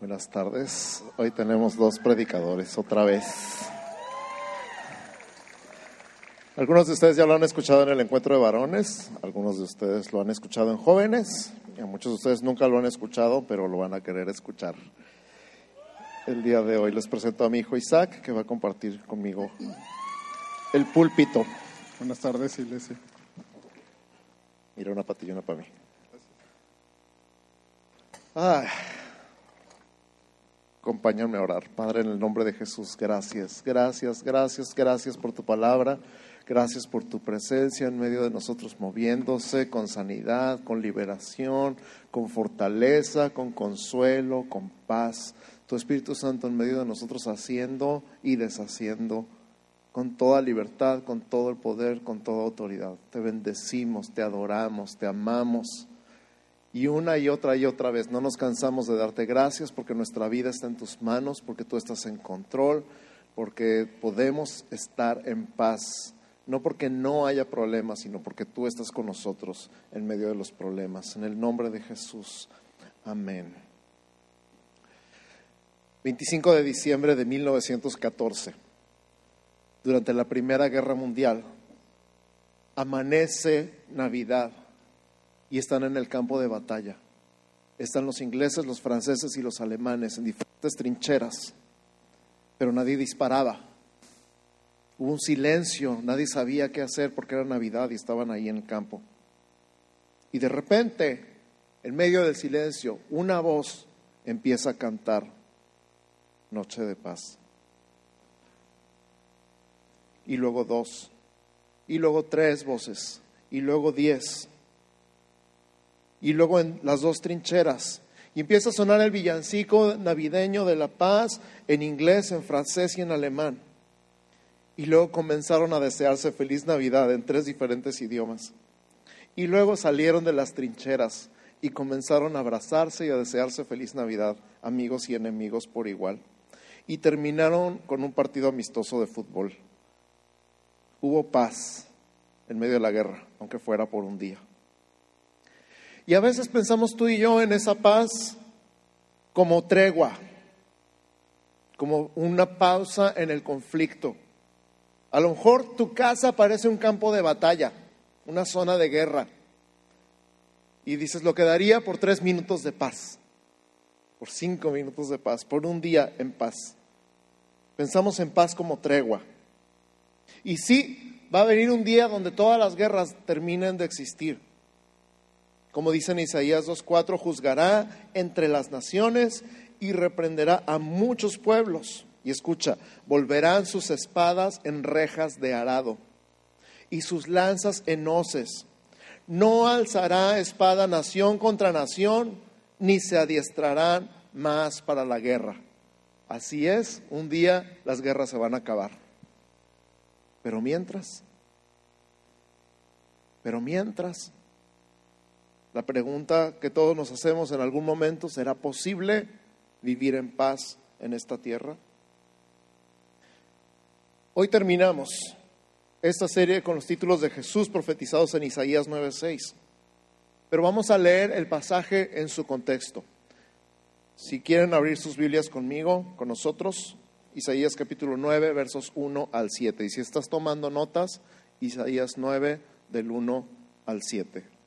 Buenas tardes. Hoy tenemos dos predicadores otra vez. Algunos de ustedes ya lo han escuchado en el encuentro de varones, algunos de ustedes lo han escuchado en jóvenes, y a muchos de ustedes nunca lo han escuchado, pero lo van a querer escuchar. El día de hoy les presento a mi hijo Isaac, que va a compartir conmigo el púlpito. Buenas tardes, iglesia. Mira, una patillona para mí. Ay. Acompáñame a orar. Padre, en el nombre de Jesús, gracias, gracias, gracias, gracias por tu palabra. Gracias por tu presencia en medio de nosotros, moviéndose con sanidad, con liberación, con fortaleza, con consuelo, con paz. Tu Espíritu Santo en medio de nosotros haciendo y deshaciendo con toda libertad, con todo el poder, con toda autoridad. Te bendecimos, te adoramos, te amamos. Y una y otra y otra vez no nos cansamos de darte gracias porque nuestra vida está en tus manos, porque tú estás en control, porque podemos estar en paz. No porque no haya problemas, sino porque tú estás con nosotros en medio de los problemas. En el nombre de Jesús. Amén. 25 de diciembre de 1914, durante la Primera Guerra Mundial, amanece Navidad y están en el campo de batalla. Están los ingleses, los franceses y los alemanes en diferentes trincheras, pero nadie disparaba. Hubo un silencio, nadie sabía qué hacer porque era Navidad y estaban ahí en el campo. Y de repente, en medio del silencio, una voz empieza a cantar Noche de Paz. Y luego dos, y luego tres voces, y luego diez y luego en las dos trincheras. Y empieza a sonar el villancico navideño de la paz en inglés, en francés y en alemán. Y luego comenzaron a desearse feliz Navidad en tres diferentes idiomas. Y luego salieron de las trincheras y comenzaron a abrazarse y a desearse feliz Navidad, amigos y enemigos por igual. Y terminaron con un partido amistoso de fútbol. Hubo paz en medio de la guerra, aunque fuera por un día. Y a veces pensamos tú y yo en esa paz como tregua, como una pausa en el conflicto. A lo mejor tu casa parece un campo de batalla, una zona de guerra. Y dices, lo quedaría por tres minutos de paz, por cinco minutos de paz, por un día en paz. Pensamos en paz como tregua. Y sí, va a venir un día donde todas las guerras terminen de existir como dice en Isaías 2.4, juzgará entre las naciones y reprenderá a muchos pueblos. Y escucha, volverán sus espadas en rejas de arado y sus lanzas en hoces. No alzará espada nación contra nación, ni se adiestrarán más para la guerra. Así es, un día las guerras se van a acabar. Pero mientras, pero mientras, la pregunta que todos nos hacemos en algún momento, ¿será posible vivir en paz en esta tierra? Hoy terminamos esta serie con los títulos de Jesús profetizados en Isaías 9:6. Pero vamos a leer el pasaje en su contexto. Si quieren abrir sus Biblias conmigo, con nosotros, Isaías capítulo 9, versos 1 al 7. Y si estás tomando notas, Isaías 9 del 1 al 7.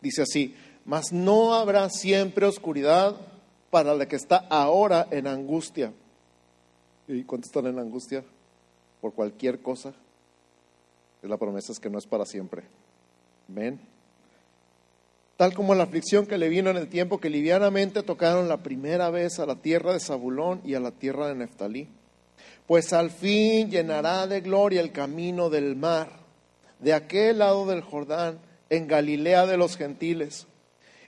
Dice así, mas no habrá siempre oscuridad para la que está ahora en angustia. ¿Y cuántos están en angustia? Por cualquier cosa. La promesa es que no es para siempre. ¿Ven? Tal como la aflicción que le vino en el tiempo que livianamente tocaron la primera vez a la tierra de Zabulón y a la tierra de Neftalí. Pues al fin llenará de gloria el camino del mar, de aquel lado del Jordán en Galilea de los gentiles.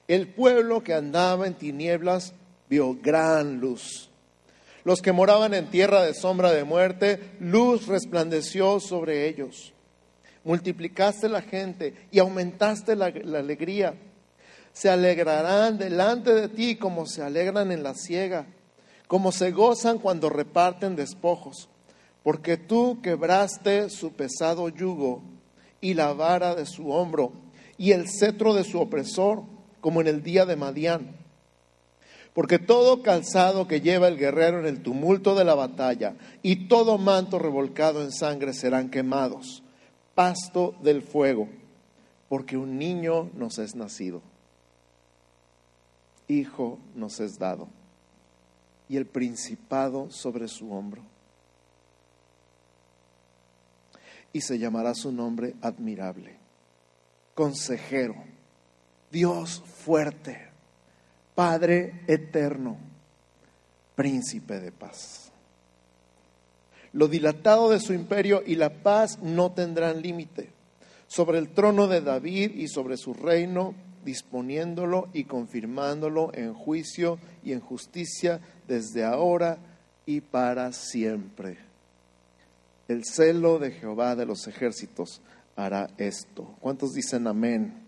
El pueblo que andaba en tinieblas vio gran luz. Los que moraban en tierra de sombra de muerte, luz resplandeció sobre ellos. Multiplicaste la gente y aumentaste la, alegría. Se alegrarán delante de ti como se alegran en la siega, como se gozan cuando reparten despojos, porque tú quebraste su pesado yugo y la vara de su hombro y el cetro de su opresor, como en el día de Madián, Porque todo calzado que lleva el guerrero en el tumulto de la batalla y todo manto revolcado en sangre serán quemados, pasto del fuego, porque un niño nos es nacido, hijo nos es dado, y el principado sobre su hombro. Y se llamará su nombre admirable, consejero, Dios fuerte Padre eterno, príncipe de paz. Lo dilatado de su imperio y la paz no tendrán límite sobre el trono de David y sobre su reino, disponiéndolo y confirmándolo en juicio y en justicia desde ahora y para siempre. El celo de Jehová de los ejércitos hará esto. ¿Cuántos dicen amén?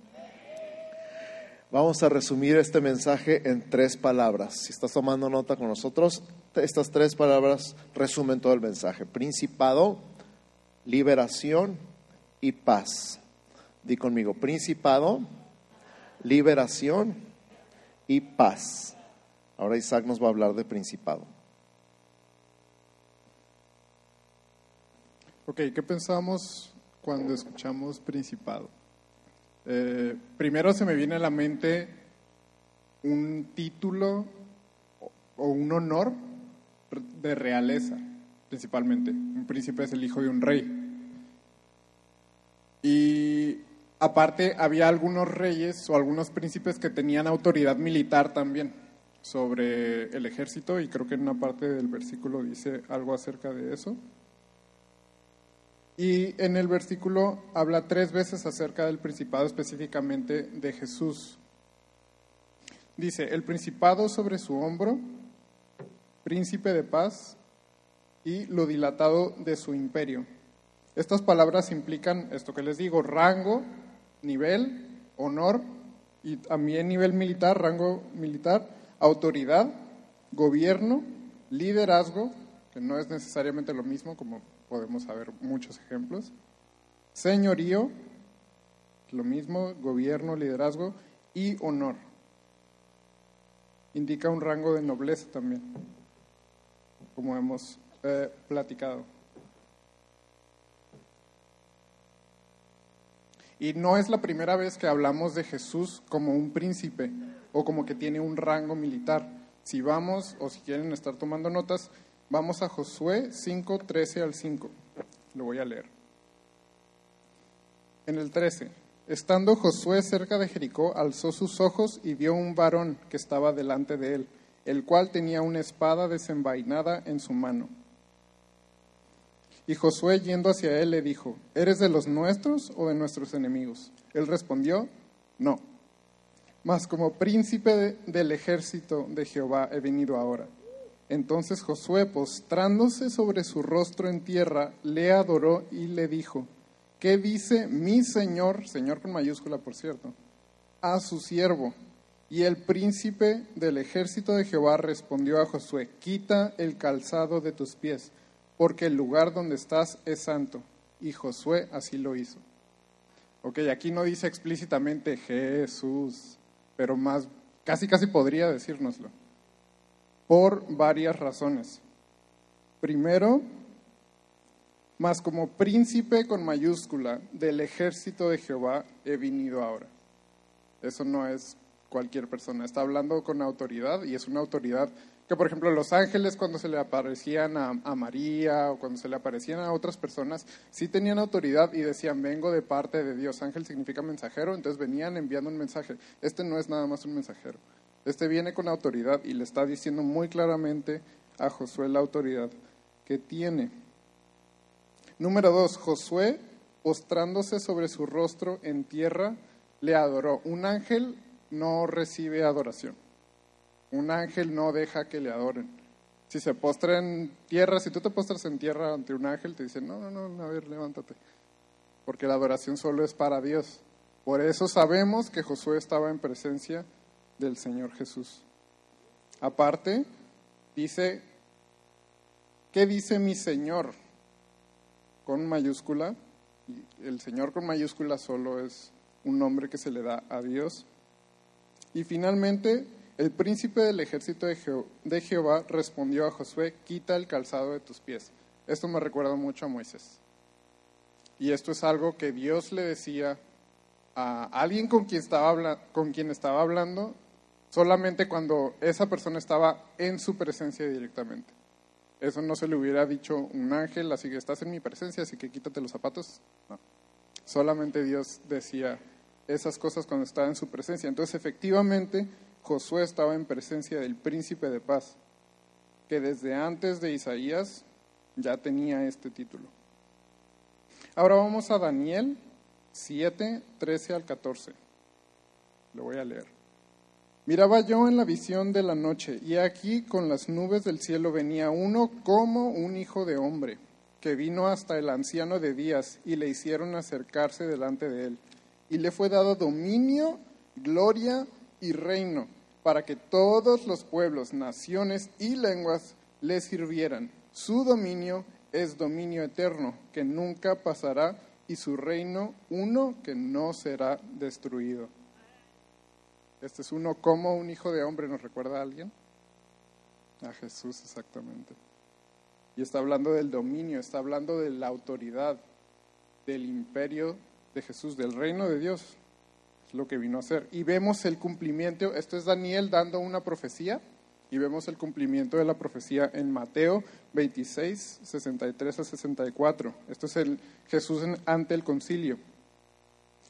Vamos a resumir este mensaje en tres palabras. Si estás tomando nota con nosotros, estas tres palabras resumen todo el mensaje. Principado, liberación y paz. Di conmigo, principado, liberación y paz. Ahora Isaac nos va a hablar de principado. Ok, ¿qué pensamos cuando escuchamos principado? Eh, primero se me viene a la mente un título o un honor de realeza, principalmente. Un príncipe es el hijo de un rey. Y aparte había algunos reyes o algunos príncipes que tenían autoridad militar también sobre el ejército y creo que en una parte del versículo dice algo acerca de eso. Y en el versículo habla tres veces acerca del principado específicamente de Jesús. Dice, el principado sobre su hombro, príncipe de paz y lo dilatado de su imperio. Estas palabras implican esto que les digo, rango, nivel, honor y también nivel militar, rango militar, autoridad, gobierno, liderazgo, que no es necesariamente lo mismo como podemos saber muchos ejemplos. Señorío, lo mismo, gobierno, liderazgo y honor. Indica un rango de nobleza también, como hemos eh, platicado. Y no es la primera vez que hablamos de Jesús como un príncipe o como que tiene un rango militar. Si vamos o si quieren estar tomando notas, Vamos a Josué 5, 13 al 5. Lo voy a leer. En el 13, estando Josué cerca de Jericó, alzó sus ojos y vio un varón que estaba delante de él, el cual tenía una espada desenvainada en su mano. Y Josué yendo hacia él le dijo, ¿eres de los nuestros o de nuestros enemigos? Él respondió, no, mas como príncipe del ejército de Jehová he venido ahora. Entonces Josué, postrándose sobre su rostro en tierra, le adoró y le dijo, ¿qué dice mi Señor, Señor con mayúscula por cierto, a su siervo? Y el príncipe del ejército de Jehová respondió a Josué, quita el calzado de tus pies, porque el lugar donde estás es santo. Y Josué así lo hizo. Ok, aquí no dice explícitamente Jesús, pero más, casi casi podría decírnoslo por varias razones. Primero, más como príncipe con mayúscula del ejército de Jehová he venido ahora. Eso no es cualquier persona, está hablando con autoridad y es una autoridad que, por ejemplo, los ángeles cuando se le aparecían a, a, María o cuando se le aparecían a otras personas, sí tenían autoridad y decían, vengo de parte de Dios. Ángel significa mensajero, entonces venían enviando un mensaje. Este no es nada más un mensajero. Este viene con autoridad y le está diciendo muy claramente a Josué la autoridad que tiene. Número dos, Josué, postrándose sobre su rostro en tierra, le adoró. Un ángel no recibe adoración. Un ángel no deja que le adoren. Si se postra en tierra, si tú te postras en tierra ante un ángel, te dicen, no, no, no, a ver, levántate. Porque la adoración solo es para Dios. Por eso sabemos que Josué estaba en presencia del Señor Jesús. Aparte, dice, ¿qué dice mi Señor? Con mayúscula, el Señor con mayúscula solo es un nombre que se le da a Dios. Y finalmente, El príncipe del ejército de, de Jehová respondió a Josué, quita el calzado de tus pies. Esto me recuerda mucho a Moisés. Y esto es algo que Dios le decía a alguien con quien estaba, habla- con quien estaba hablando solamente cuando esa persona estaba en su presencia directamente. Eso no se le hubiera dicho un ángel, así que estás en mi presencia, así que quítate los zapatos. No. Solamente Dios decía esas cosas cuando estaba en su presencia. Entonces, efectivamente, Josué estaba en presencia del príncipe de paz, que desde antes de Isaías ya tenía este título. Ahora vamos a Daniel 7, 13 al 14. Lo voy a leer. Miraba yo en la visión de la noche, y aquí con las nubes del cielo venía uno como un hijo de hombre, que vino hasta el anciano de días, y le hicieron acercarse delante de él. Y le fue dado dominio, gloria y reino, para que todos los pueblos, naciones y lenguas le sirvieran. Su dominio es dominio eterno, que nunca pasará, y su reino uno que no será destruido. Este es uno como un hijo de hombre, ¿nos recuerda a alguien? A Jesús, exactamente. Y está hablando del dominio, está hablando de la autoridad, del imperio de Jesús, del reino de Dios. Es lo que vino a hacer. Y vemos el cumplimiento, esto es Daniel dando una profecía, y vemos el cumplimiento de la profecía en Mateo 26, 63 a 64. Esto es el Jesús ante el concilio.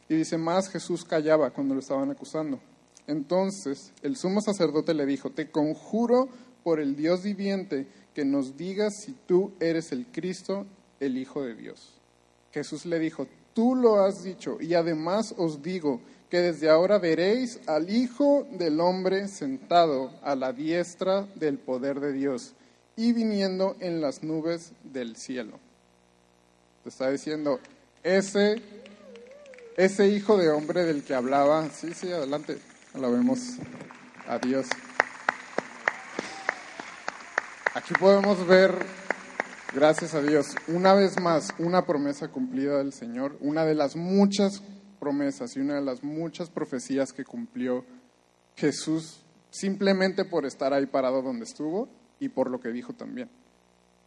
Y dice, más Jesús callaba cuando lo estaban acusando. Entonces el sumo sacerdote le dijo, te conjuro por el Dios viviente que nos digas si tú eres el Cristo, el Hijo de Dios. Jesús le dijo, tú lo has dicho, y además os digo que desde ahora veréis al Hijo del Hombre sentado a la diestra del poder de Dios y viniendo en las nubes del cielo. Te está diciendo, ese, ese Hijo de Hombre del que hablaba, sí, sí, adelante, alabemos a Dios. Aquí podemos ver, gracias a Dios, una vez más, una promesa cumplida del Señor, una de las muchas promesas y una de las muchas profecías que cumplió Jesús simplemente por estar ahí parado donde estuvo y por lo que dijo también.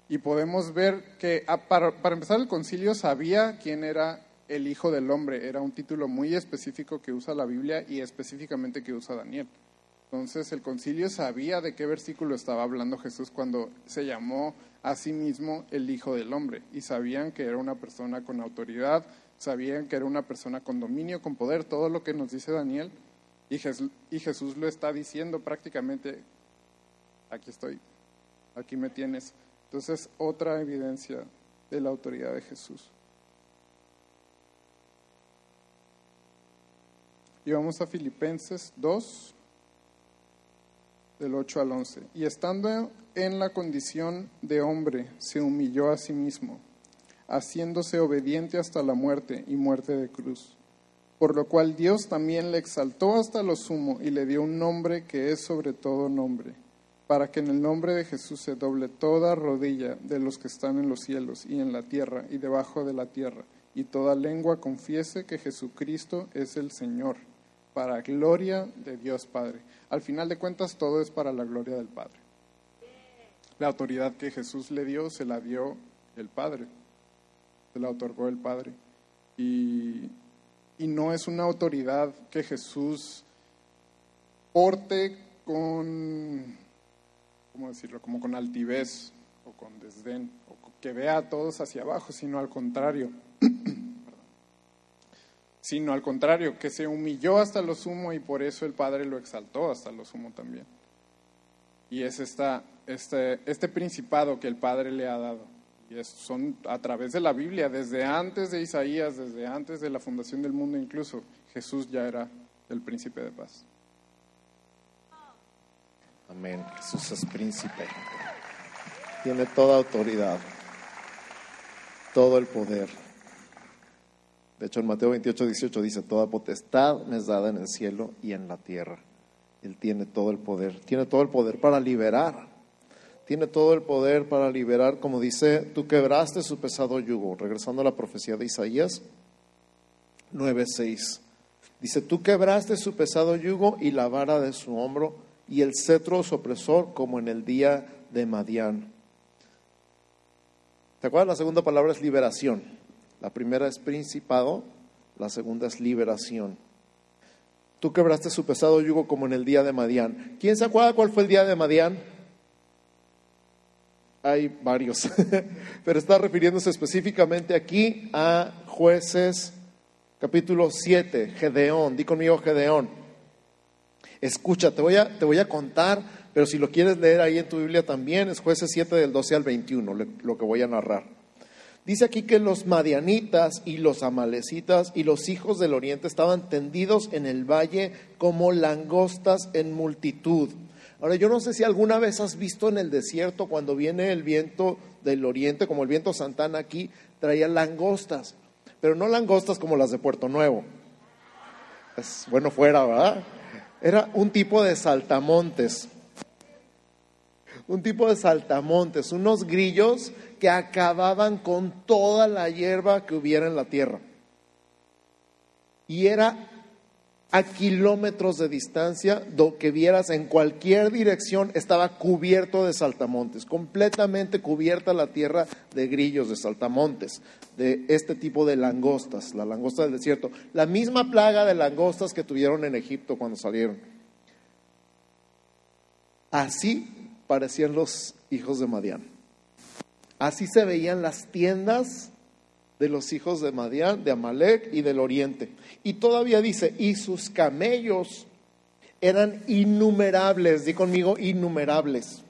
Y podemos ver que para empezar el concilio sabía quién era el Hijo del Hombre, era un título muy específico que usa la Biblia y específicamente que usa Daniel. Entonces el concilio sabía de qué versículo estaba hablando Jesús cuando se llamó a sí mismo el Hijo del Hombre y sabían que era una persona con autoridad, sabían que era una persona con dominio, con poder, todo lo que nos dice Daniel y Jesús, lo está diciendo prácticamente, aquí estoy, aquí me tienes. Entonces otra evidencia de la autoridad de Jesús. Y vamos a Filipenses 2, del 8 al 11. Y estando en la condición de hombre, se humilló a sí mismo, haciéndose obediente hasta la muerte y muerte de cruz. Por lo cual Dios también le exaltó hasta lo sumo y le dio un nombre que es sobre todo nombre, para que en el nombre de Jesús se doble toda rodilla de los que están en los cielos y en la tierra y debajo de la tierra, y toda lengua confiese que Jesucristo es el Señor para gloria de Dios Padre. Al final de cuentas, todo es para la gloria del Padre. La autoridad que Jesús le dio, se la dio el Padre, se la otorgó el Padre. Y, y no es una autoridad que Jesús porte con, ¿cómo decirlo?, como con altivez o con desdén, o que vea a todos hacia abajo, sino al contrario sino al contrario, que se humilló hasta lo sumo y por eso el Padre lo exaltó hasta lo sumo también. Y es esta, este, este principado que el Padre le ha dado. Y es, son a través de la Biblia, desde antes de Isaías, desde antes de la fundación del mundo incluso, Jesús ya era el príncipe de paz. Amén. Jesús es príncipe. Tiene toda autoridad, todo el poder. De hecho, en Mateo 28, 18 dice, toda potestad me es dada en el cielo y en la tierra. Él tiene todo el poder, tiene todo el poder para liberar. Tiene todo el poder para liberar, como dice, tú quebraste su pesado yugo. Regresando a la profecía de Isaías 9:6. Dice, tú quebraste su pesado yugo y la vara de su hombro y el cetro su opresor como en el día de Madián. ¿Te acuerdas? La segunda palabra es liberación. La primera es principado, la segunda es liberación. Tú quebraste su pesado yugo como en el día de Madián. ¿Quién se acuerda cuál fue el día de Madián? Hay varios, pero está refiriéndose específicamente aquí a jueces capítulo 7, Gedeón. Di conmigo Gedeón. Escucha, te voy, a, te voy a contar, pero si lo quieres leer ahí en tu Biblia también, es jueces 7 del 12 al 21, lo que voy a narrar. Dice aquí que los madianitas y los amalecitas y los hijos del oriente estaban tendidos en el valle como langostas en multitud. Ahora, yo no sé si alguna vez has visto en el desierto cuando viene el viento del oriente, como el viento Santana aquí, traía langostas, pero no langostas como las de Puerto Nuevo. Es bueno fuera, ¿verdad? Era un tipo de saltamontes. Un tipo de saltamontes, unos grillos que acababan con toda la hierba que hubiera en la tierra. Y era a kilómetros de distancia, lo que vieras en cualquier dirección estaba cubierto de saltamontes, completamente cubierta la tierra de grillos, de saltamontes, de este tipo de langostas, la langosta del desierto, la misma plaga de langostas que tuvieron en Egipto cuando salieron. Así parecían los hijos de Madián. Así se veían las tiendas de los hijos de Madián, de Amalek y del oriente. Y todavía dice, y sus camellos eran innumerables, di conmigo, innumerables,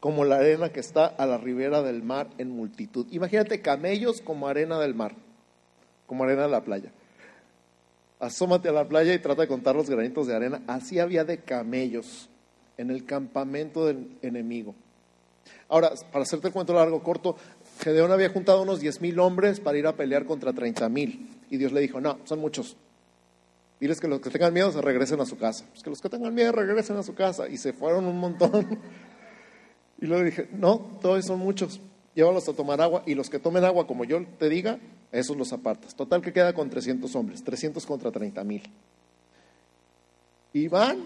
como la arena que está a la ribera del mar en multitud. Imagínate camellos como arena del mar, como arena de la playa. Asómate a la playa y trata de contar los granitos de arena. Así había de camellos en el campamento del enemigo. Ahora, para hacerte el cuento largo, corto, Gedeón había juntado unos diez mil hombres para ir a pelear contra treinta mil. Y Dios le dijo, no, son muchos. Diles que los que tengan miedo se regresen a su casa. Pues que los que tengan miedo regresen a su casa. Y se fueron un montón. Y luego dije, no, todos son muchos. Llévalos a tomar agua. Y los que tomen agua, como yo te diga, esos los apartas. Total que queda con 300 hombres. 300 contra treinta mil. Y van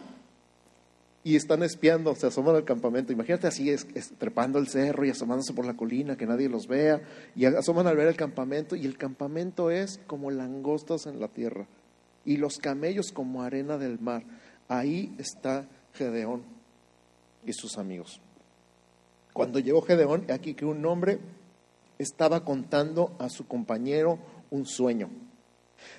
y están espiando, se asoman al campamento. Imagínate así, es, trepando el cerro y asomándose por la colina, que nadie los vea, y asoman al ver el campamento, y el campamento es como langostas en la tierra, y los camellos como arena del mar. Ahí está Gedeón y sus amigos. Cuando llegó Gedeón, aquí que un hombre estaba contando a su compañero un sueño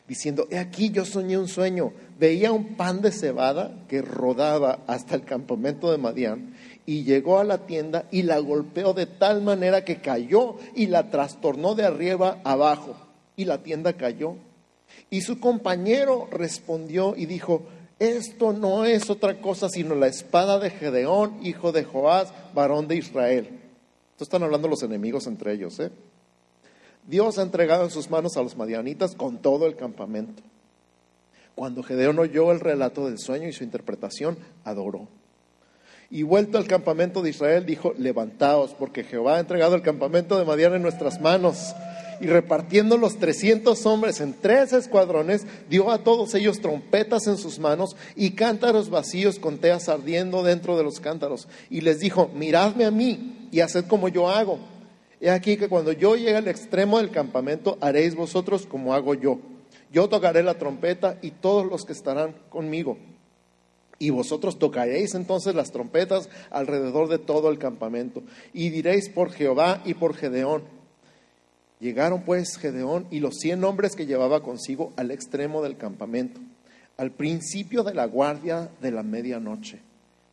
diciendo, he aquí yo soñé un sueño, veía un pan de cebada que rodaba hasta el campamento de Madián y llegó a la tienda y la golpeó de tal manera que cayó y la trastornó de arriba abajo y la tienda cayó. Y su compañero respondió y dijo, esto no es otra cosa sino la espada de Gedeón, hijo de Joás, varón de Israel. Esto están hablando los enemigos entre ellos, ¿eh? Dios ha entregado en sus manos a los madianitas con todo el campamento. Cuando Gedeón oyó el relato del sueño y su interpretación, adoró. Y vuelto al campamento de Israel, dijo, levantaos, porque Jehová ha entregado el campamento de Madian en nuestras manos. Y repartiendo los trescientos hombres en tres escuadrones, dio a todos ellos trompetas en sus manos y cántaros vacíos con teas ardiendo dentro de los cántaros. Y les dijo, miradme a mí y haced como yo hago He aquí que cuando yo llegue al extremo del campamento, haréis vosotros como hago yo. Yo tocaré la trompeta y todos los que estarán conmigo. Y vosotros tocaréis entonces las trompetas alrededor de todo el campamento. Y diréis por Jehová y por Gedeón. Llegaron pues Gedeón y los cien hombres que llevaba consigo al extremo del campamento, al principio de la guardia de la medianoche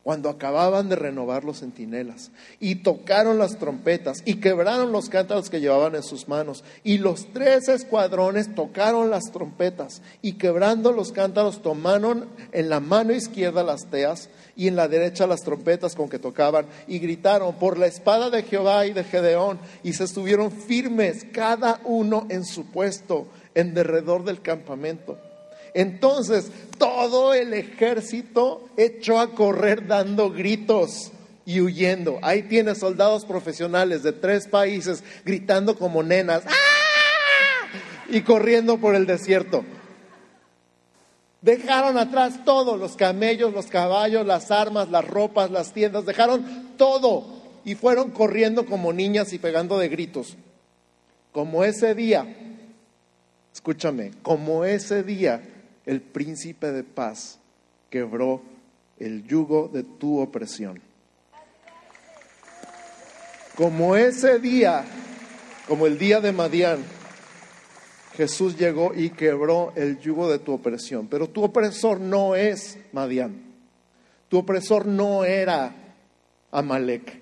cuando acababan de renovar los centinelas, y tocaron las trompetas, y quebraron los cántaros que llevaban en sus manos, y los tres escuadrones tocaron las trompetas, y quebrando los cántaros tomaron en la mano izquierda las teas, y en la derecha las trompetas con que tocaban, y gritaron por la espada de Jehová y de Gedeón, y se estuvieron firmes cada uno en su puesto en derredor del campamento. Entonces todo el ejército echó a correr dando gritos y huyendo. Ahí tiene soldados profesionales de tres países gritando como nenas ¡Ah! y corriendo por el desierto. Dejaron atrás todo, los camellos, los caballos, las armas, las ropas, las tiendas, dejaron todo y fueron corriendo como niñas y pegando de gritos. Como ese día, escúchame, como ese día el príncipe de paz quebró el yugo de tu opresión. Como ese día, como el día de Madián, Jesús llegó y quebró el yugo de tu opresión. Pero tu opresor no es Madián. Tu opresor no era Amalek.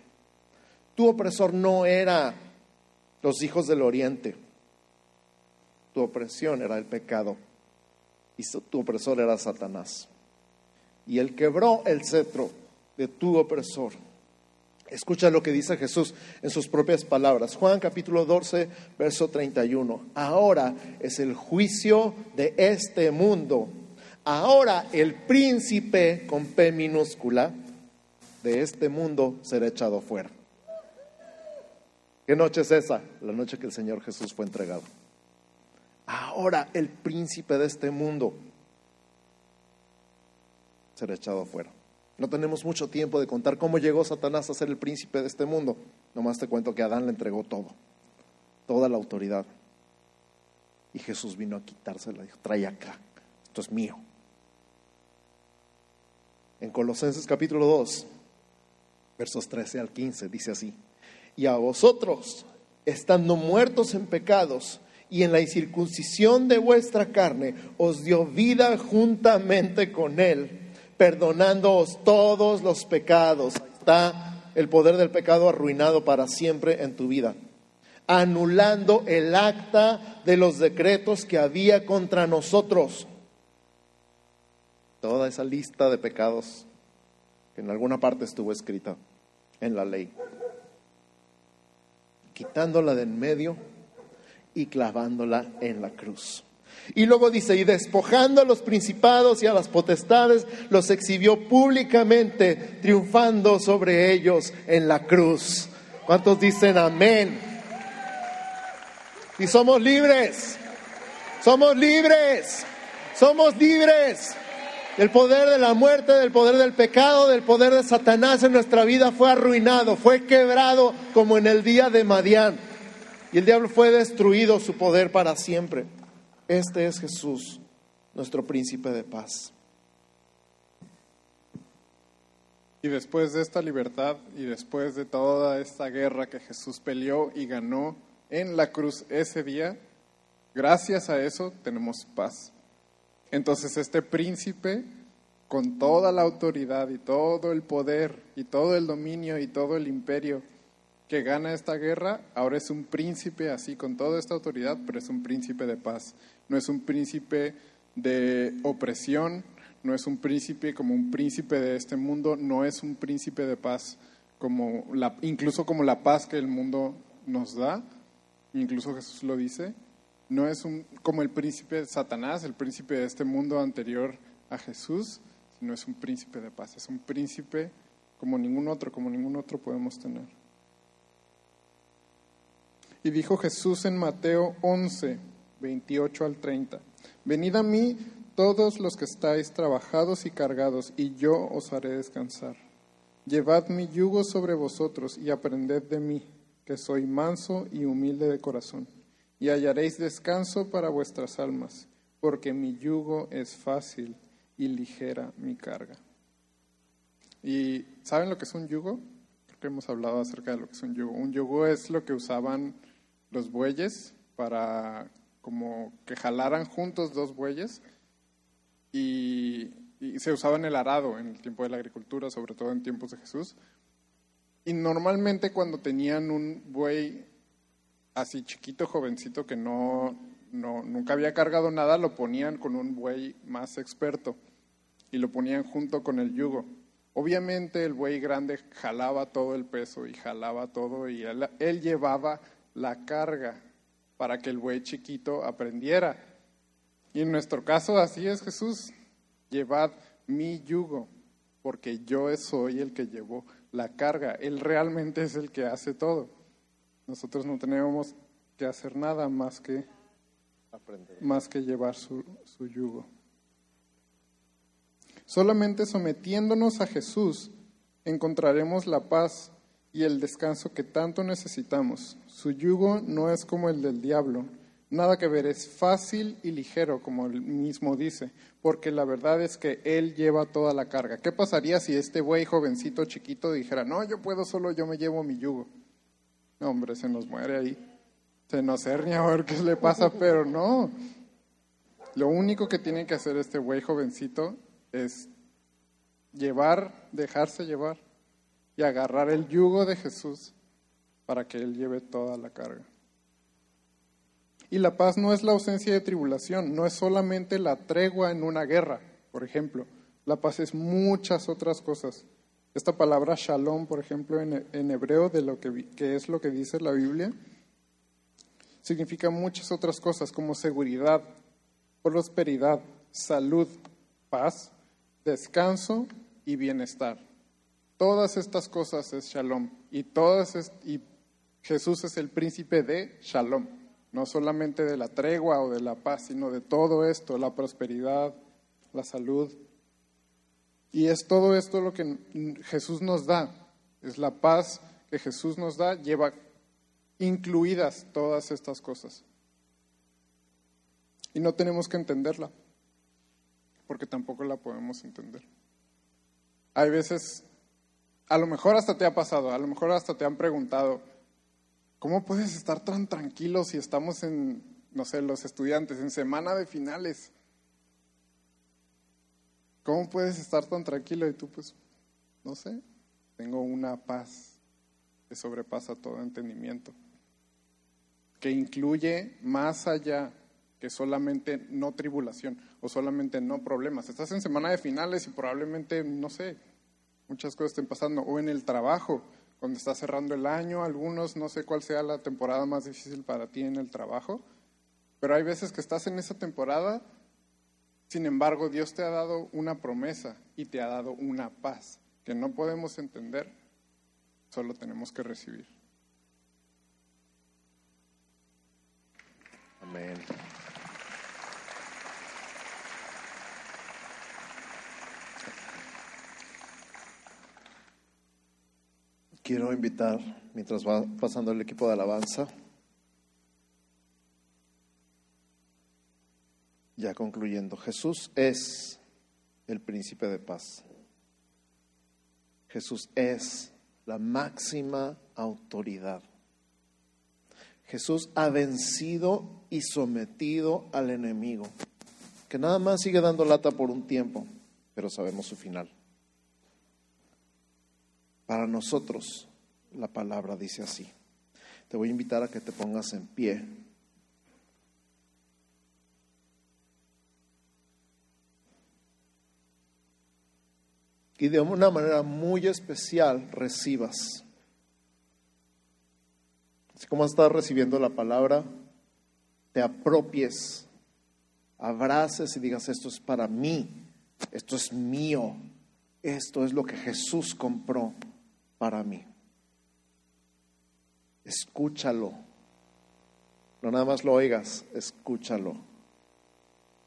Tu opresor no era los hijos del oriente. Tu opresión era el pecado. Y tu opresor era Satanás. Y él quebró el cetro de tu opresor Escucha lo que dice Jesús en sus propias palabras. Juan capítulo 12, verso 31. Ahora es el juicio de este mundo. Ahora el príncipe con P minúscula de este mundo será echado fuera. ¿Qué noche es esa? La noche que el Señor Jesús fue entregado. Ahora el príncipe de este mundo será echado fuera. No tenemos mucho tiempo de contar cómo llegó Satanás a ser el príncipe de este mundo. Nomás te cuento que Adán le entregó todo, toda la autoridad. Y Jesús vino a quitársela, dijo, trae acá, esto es mío. En Colosenses capítulo 2, versos 13 al 15, dice así, y a vosotros, estando muertos en pecados y en la incircuncisión de vuestra carne, os dio vida juntamente con él perdonándoos todos los pecados. está el poder del pecado arruinado para siempre en tu vida. Anulando el acta de los decretos que había contra nosotros. Toda esa lista de pecados que en alguna parte estuvo escrita en la ley. Quitándola de en medio y clavándola en la cruz. Y luego dice, y despojando a los principados y a las potestades, los exhibió públicamente, triunfando sobre ellos en la cruz. ¿Cuántos dicen amén? Y somos libres, somos libres, somos libres. El poder de la muerte, del poder del pecado, del poder de Satanás en nuestra vida fue arruinado, fue quebrado como en el día de Madián. Y el diablo fue destruido su poder para siempre. Este es Jesús, nuestro príncipe de paz. Y después de esta libertad y después de toda esta guerra que Jesús peleó y ganó en la cruz ese día, gracias a eso tenemos paz. Entonces este príncipe, con toda la autoridad y todo el poder y todo el dominio y todo el imperio, que gana esta guerra, ahora es un príncipe así con toda esta autoridad, pero es un príncipe de paz. No es un príncipe de opresión, no es un príncipe como un príncipe de este mundo, no es un príncipe de paz como la, incluso como la paz que el mundo nos da, incluso Jesús lo dice, no es un, como el príncipe de Satanás, el príncipe de este mundo anterior a Jesús, sino es un príncipe de paz, es un príncipe como ningún otro, como ningún otro podemos tener. Y dijo Jesús en Mateo 11, 28 al 30, Venid a mí todos los que estáis trabajados y cargados, y yo os haré descansar. Llevad mi yugo sobre vosotros y aprended de mí, que soy manso y humilde de corazón, y hallaréis descanso para vuestras almas, porque mi yugo es fácil y ligera mi carga. ¿Y saben lo que es un yugo? Creo que hemos hablado acerca de lo que es un yugo. Un yugo es lo que usaban los bueyes para como que jalaran juntos dos bueyes y, se usaba en el arado en el tiempo de la agricultura, sobre todo en tiempos de Jesús. Y normalmente cuando tenían un buey así chiquito, jovencito, que no, no, nunca había cargado nada, lo ponían con un buey más experto y lo ponían junto con el yugo. Obviamente el buey grande jalaba todo el peso y jalaba todo y él, él llevaba la carga para que el buey chiquito aprendiera. Y en nuestro caso así es Jesús, llevad mi yugo, porque yo soy el que llevó la carga. Él realmente es el que hace todo. Nosotros no tenemos que hacer nada más que, más que llevar su, su yugo. Solamente sometiéndonos a Jesús encontraremos la paz y el descanso que tanto necesitamos. Su yugo no es como el del diablo, nada que ver, es fácil y ligero, como él mismo dice, porque la verdad es que él lleva toda la carga. ¿Qué pasaría si este güey jovencito chiquito dijera, no, yo puedo solo, yo me llevo mi yugo? Hombre, se nos muere ahí. Se nos hernia a ver qué le pasa, pero no. Lo único que tiene que hacer este güey jovencito es llevar, dejarse llevar y agarrar el yugo de Jesús para que Él lleve toda la carga. Y la paz no es la ausencia de tribulación, no es solamente la tregua en una guerra, por ejemplo. La paz es muchas otras cosas. Esta palabra shalom, por ejemplo, en, hebreo, de lo que, que es lo que dice la Biblia, significa muchas otras cosas como seguridad, prosperidad, salud, paz, descanso y bienestar. Todas estas cosas es shalom. Y, y Jesús es el príncipe de shalom. No solamente de la tregua o de la paz, sino de todo esto, la prosperidad, la salud. Y es todo esto lo que Jesús nos da. Es la paz que Jesús nos da, lleva incluidas todas estas cosas. Y no tenemos que entenderla, porque tampoco la podemos entender. Hay veces a lo mejor hasta te ha pasado, a lo mejor hasta te han preguntado, ¿cómo puedes estar tan tranquilo si estamos en, no sé, los estudiantes, en semana de finales? ¿Cómo puedes estar tan tranquilo? Y tú, pues, no sé, tengo una paz que sobrepasa todo entendimiento, que incluye más allá que solamente no tribulación o solamente no problemas. Estás en semana de finales y probablemente, no sé, muchas cosas estén pasando, o en el trabajo, cuando está cerrando el año, algunos, no sé cuál sea la temporada más difícil para ti en el trabajo, pero hay veces que estás en esa temporada, sin embargo Dios te ha dado una promesa y te ha dado una paz que no podemos entender, solo tenemos que recibir. Amén. Quiero invitar, mientras va pasando el equipo de alabanza, ya concluyendo, Jesús es el príncipe de paz. Jesús es la máxima autoridad. Jesús ha vencido y sometido al enemigo, que nada más sigue dando lata por un tiempo, pero sabemos su final. Para nosotros, la palabra dice así. Te voy a invitar a que te pongas en pie. Y de una manera muy especial recibas. Así como estás recibiendo la palabra, te apropies, abraces y digas, esto es para mí, esto es mío, esto es lo que Jesús compró para mí. Escúchalo. No nada más lo oigas, escúchalo.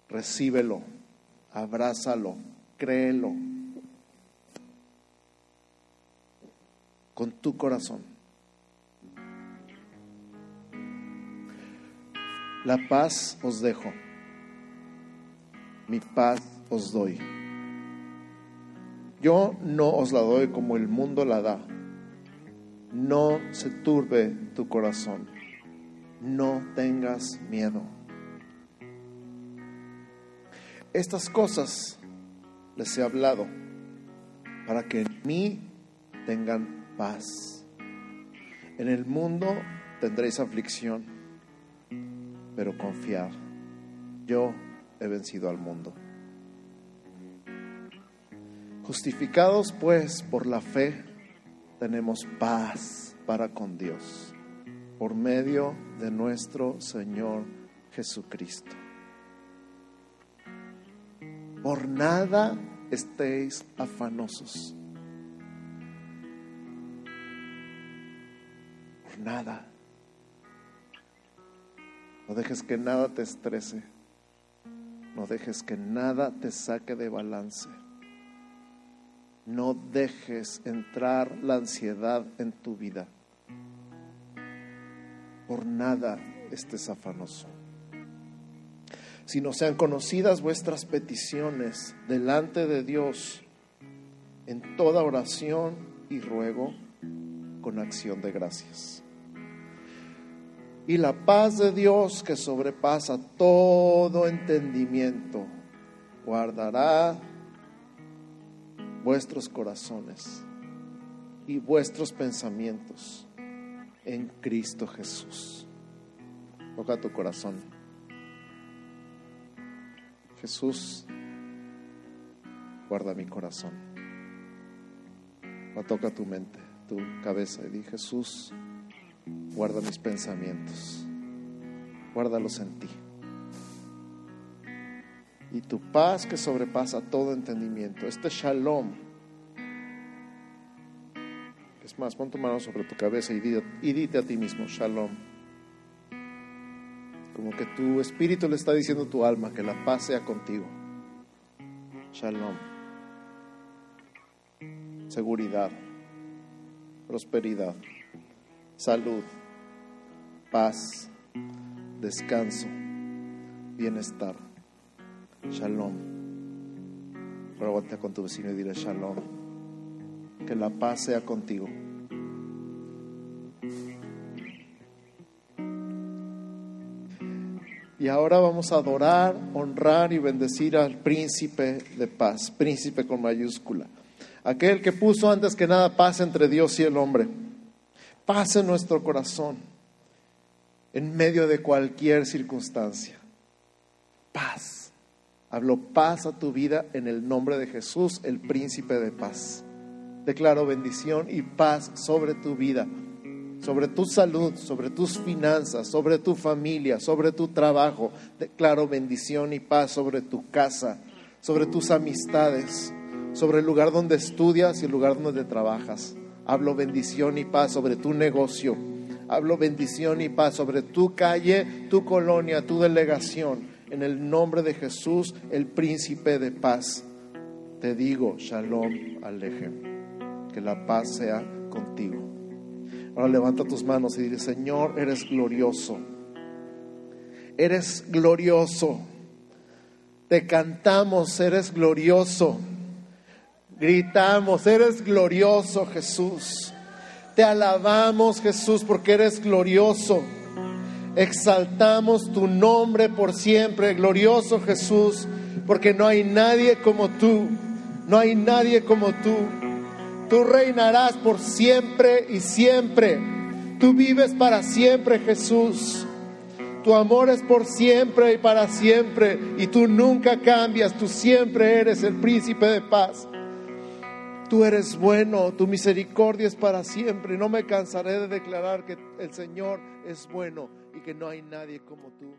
Recíbelo, abrázalo, créelo. Con tu corazón. La paz os dejo, mi paz os doy. Yo no os la doy como el mundo la da. No se turbe tu corazón. No tengas miedo. Estas cosas les he hablado para que en mí tengan paz. En el mundo tendréis aflicción, pero confiad, yo he vencido al mundo. Justificados pues por la fe, tenemos paz para con Dios por medio de nuestro Señor Jesucristo. Por nada estéis afanosos. Por nada. No dejes que nada te estrese. No dejes que nada te saque de balance. No dejes entrar la ansiedad en tu vida. Por nada estés afanoso. Si no sean conocidas vuestras peticiones delante de Dios en toda oración y ruego con acción de gracias. Y la paz de Dios que sobrepasa todo entendimiento guardará vuestros corazones y vuestros pensamientos en Cristo Jesús. Toca tu corazón. Jesús, guarda mi corazón. Toca tu mente, tu cabeza y di, Jesús, guarda mis pensamientos. Guárdalos en ti. Y tu paz que sobrepasa todo entendimiento, este shalom. Es más, pon tu mano sobre tu cabeza y dite, y dite a ti mismo, shalom. Como que tu espíritu le está diciendo a tu alma que la paz sea contigo. Shalom. Seguridad, prosperidad, salud, paz, descanso, bienestar. Shalom. Ahora con tu vecino y dile shalom. Que la paz sea contigo. Y ahora vamos a adorar, honrar y bendecir al príncipe de paz, príncipe con mayúscula. Aquel que puso antes que nada paz entre Dios y el hombre. Paz en nuestro corazón, en medio de cualquier circunstancia. Paz. Hablo paz a tu vida en el nombre de Jesús, el príncipe de paz. Declaro bendición y paz sobre tu vida sobre tu salud, sobre tus finanzas, sobre tu familia, sobre tu trabajo. Declaro bendición y paz sobre tu casa, sobre tus amistades, sobre el lugar donde estudias y el lugar donde trabajas. Hablo bendición y paz sobre tu negocio. Hablo bendición y paz sobre tu calle, tu colonia, tu delegación. En el nombre de Jesús, el príncipe de paz. Te digo, shalom alejem. Que la paz sea contigo. Ahora levanta tus manos y dile, Señor, eres glorioso. Eres glorioso. Te cantamos, eres glorioso. Gritamos, eres glorioso Jesús. Te alabamos Jesús porque eres glorioso. Exaltamos tu nombre por siempre, glorioso Jesús, porque no hay nadie como tú. No hay nadie como tú. Tú reinarás por siempre y siempre. Tú vives para siempre, Jesús. Tu amor es por siempre y para siempre. Y tú nunca cambias. Tú siempre eres el príncipe de paz. Tú eres bueno. Tu misericordia es para siempre. No me cansaré de declarar que el Señor es bueno y que no hay nadie como tú.